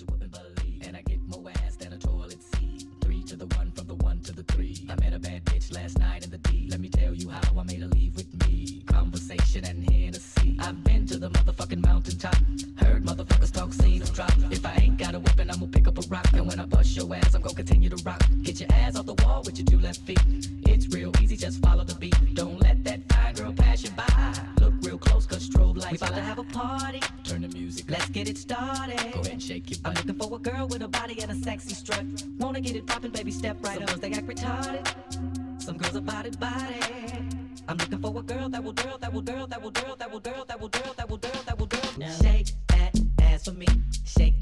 you wouldn't believe. And I get more ass than a toilet seat. Three to the one, from the one to the three. I met a bad bitch last night in the D. Let me tell you how I made her leave with me. Conversation and Hennessy. I've been to the motherfucking mountaintop. Heard motherfuckers talk, seen them drop. If I ain't got a weapon, I'm gonna pick up a rock. And when I bust your ass, I'm gonna continue to rock. Get your ass off the wall with your two left feet. It's real easy, just follow the beat. Don't let that fine girl pass you by. Look real close, cause strobe lights. We about to have a party. Turn the music. Let's get it started. Go girl with a body and a sexy strut. Wanna get it poppin', baby, step right up. Some girls they act retarded. Some girls are body body. I'm looking for a girl that will girl that will girl that will girl that will girl that will girl that will girl that will girl. Now. Shake that ass for me. Shake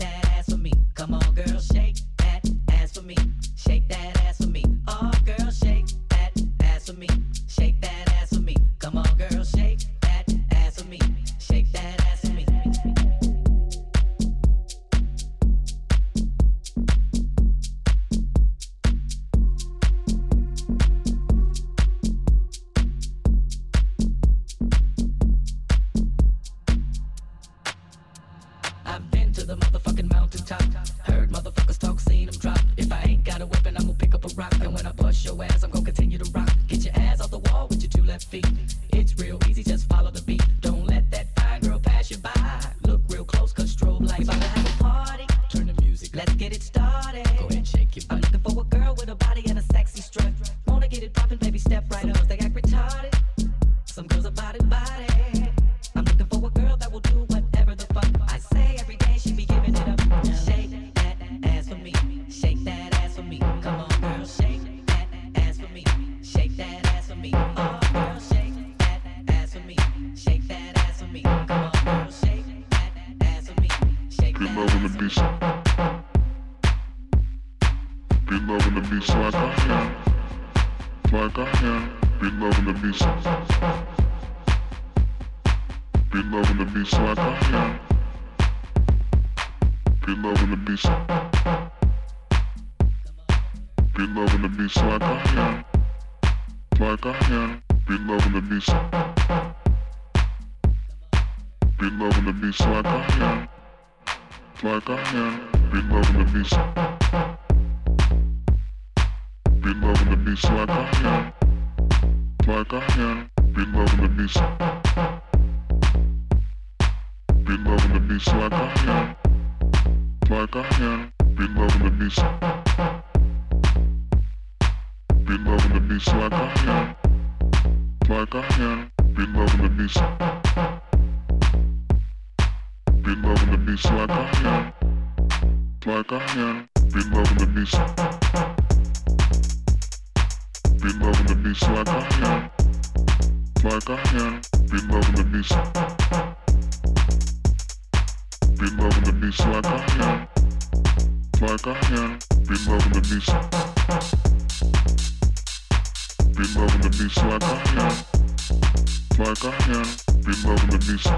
Be loving the beats like I am. Like I am. Be loving the beats. Be loving the beats like I am. Like I am. Be loving the beats. Be loving the beats like I am. Like I am. Be loving the beats. Be loving the beats like I am. Like I am. Be loving the beats. Be loving the beats like I am. Like I am. Be loving the beats. Be loving the beats like I am. Like I am. Be loving the beats. Be loving the beats like I am. Like I am. Be loving the beats.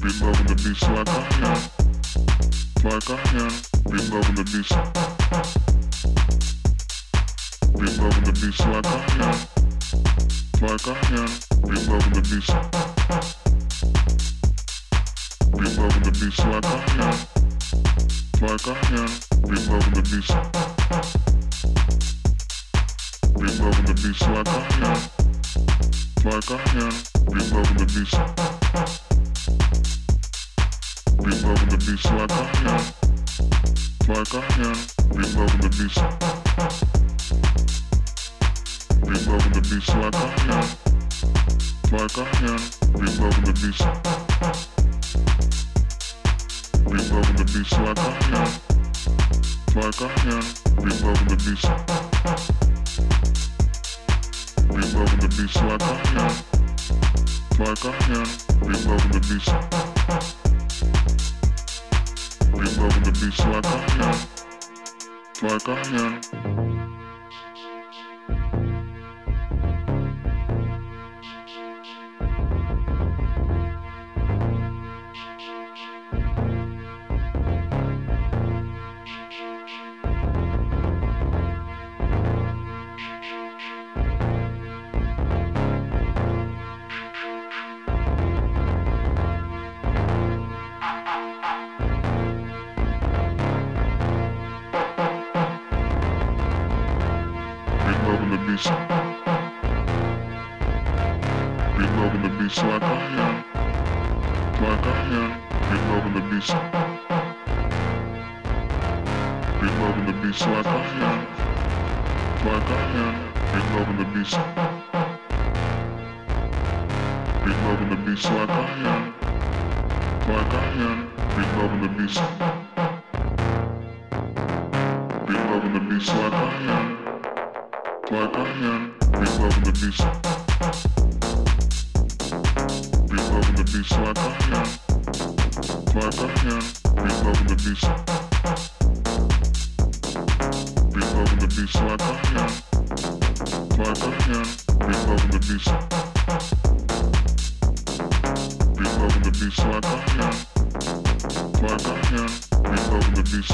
Be loving the beats like I am. Like I am. Be loving the beats. Be loving the beats like I am. Like I am. Be loving the beats. Be loving the like I am. Like I am. Be loving the beats. Be loving the like I am. Like I am. Be loving the beats. Be loving the like I am. Like I am. Loving the. Loving the beats like I am. Like I am. Be loving the beats. Be loving the beats like I am. Like I am. Be loving the beats. Be loving the beats like I am. Like I am. Be loving the beats. Be loving the beats like I am. Like I am. langkahnya Langkahnya Bila menepis Bila menepis langkahnya Langkahnya Bila menepis Bila menepis langkahnya Langkahnya Bila menepis Bila menepis langkahnya Langkahnya Bila menepis Langkahnya lebih selangkahnya Langkahnya Bila lebih Bila lebih selangkahnya Langkahnya Bila lebih Bila lebih selangkahnya Langkahnya Bila lebih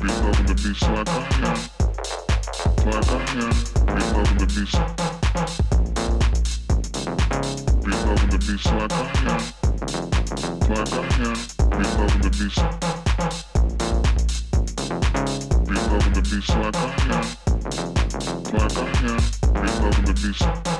Bila lebih selangkahnya Langkahnya Bila lebih loving the beats like I am. Like I am. Be loving the beats. Be loving the beats like I am. Like I am. Be loving the beats.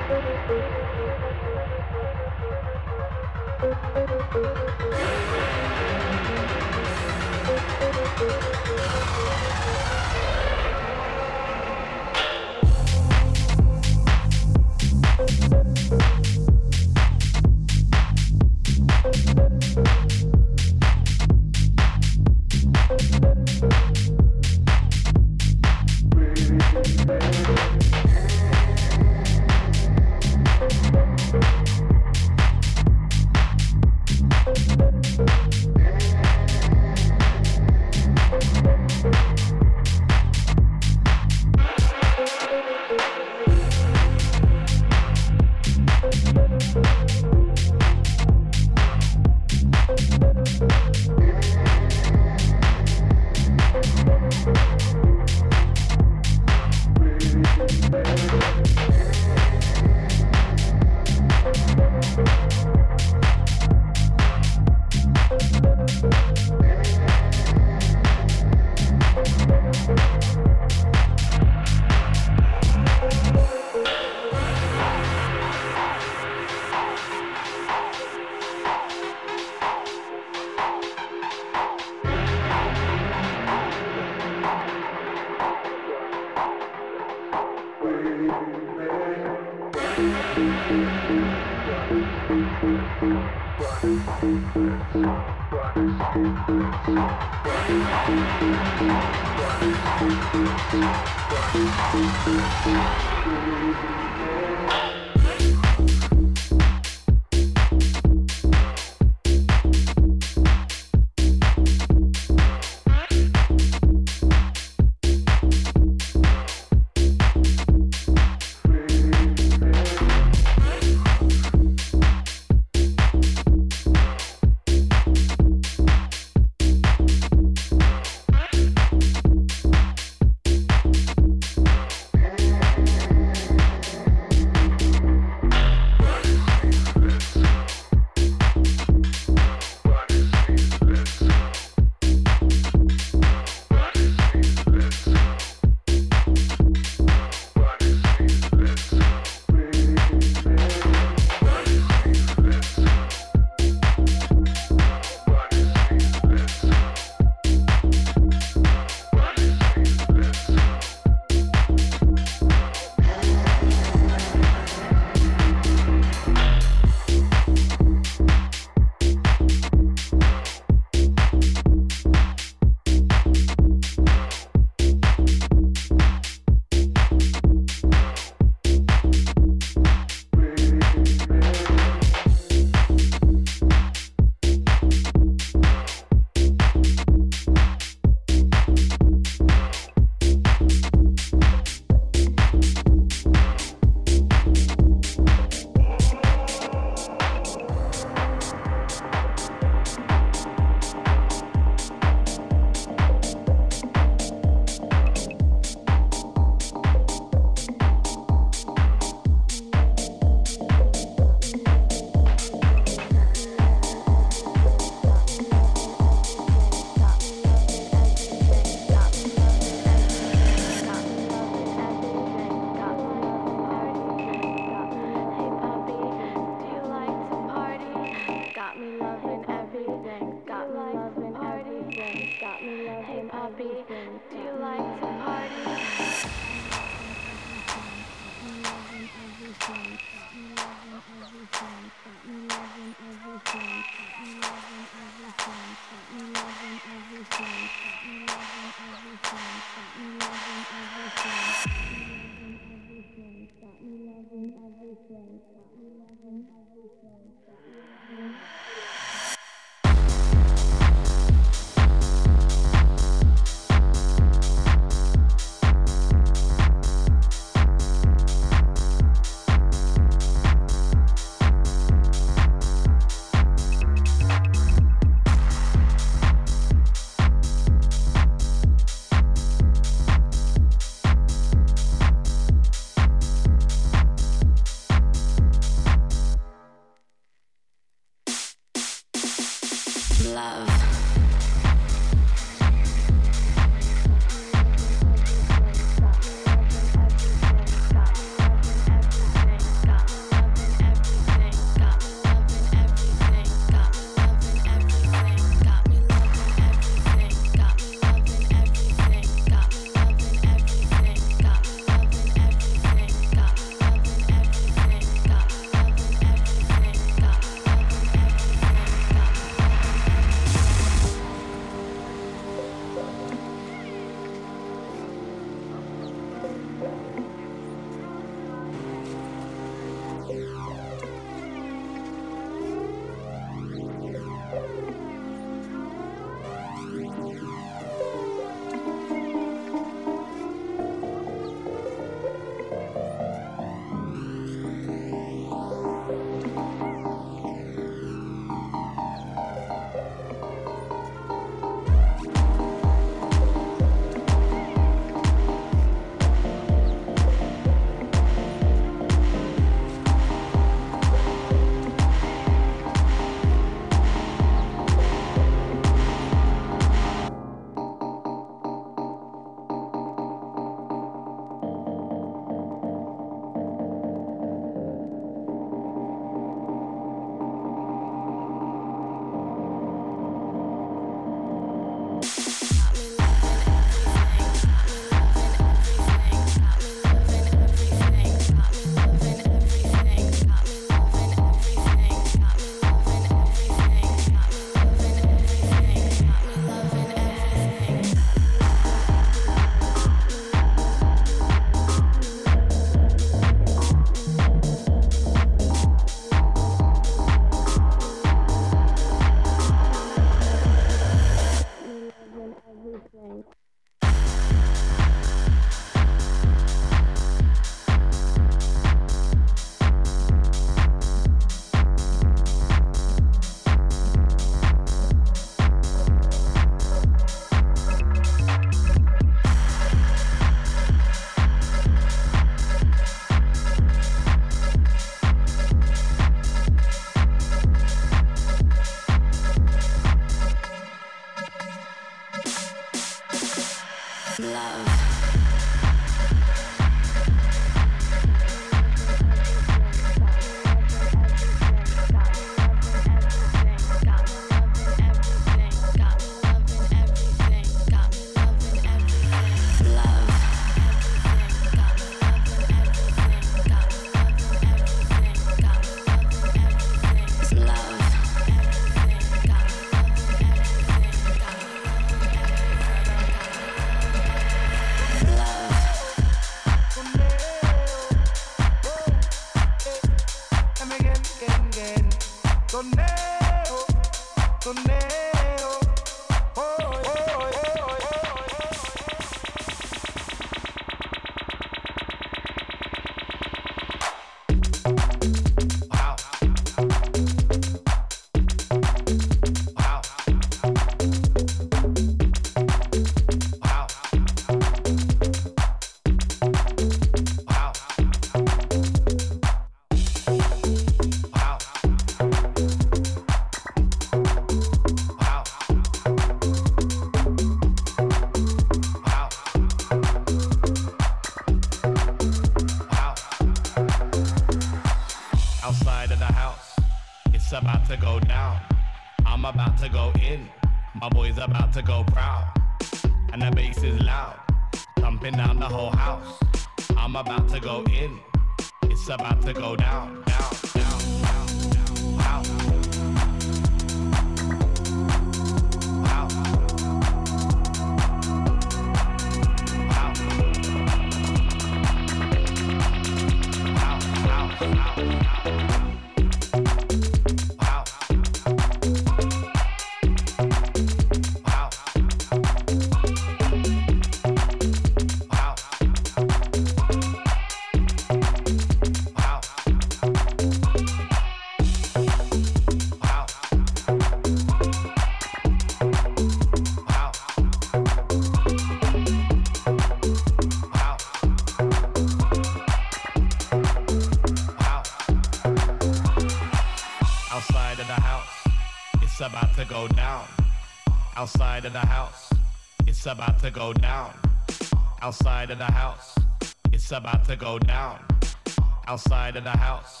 Outside of the house,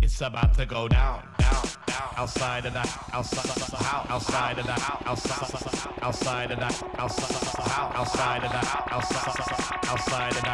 it's about to go down. Down, down. Outside of the outside outside of the outside outside of the outside outside of the outside outside of the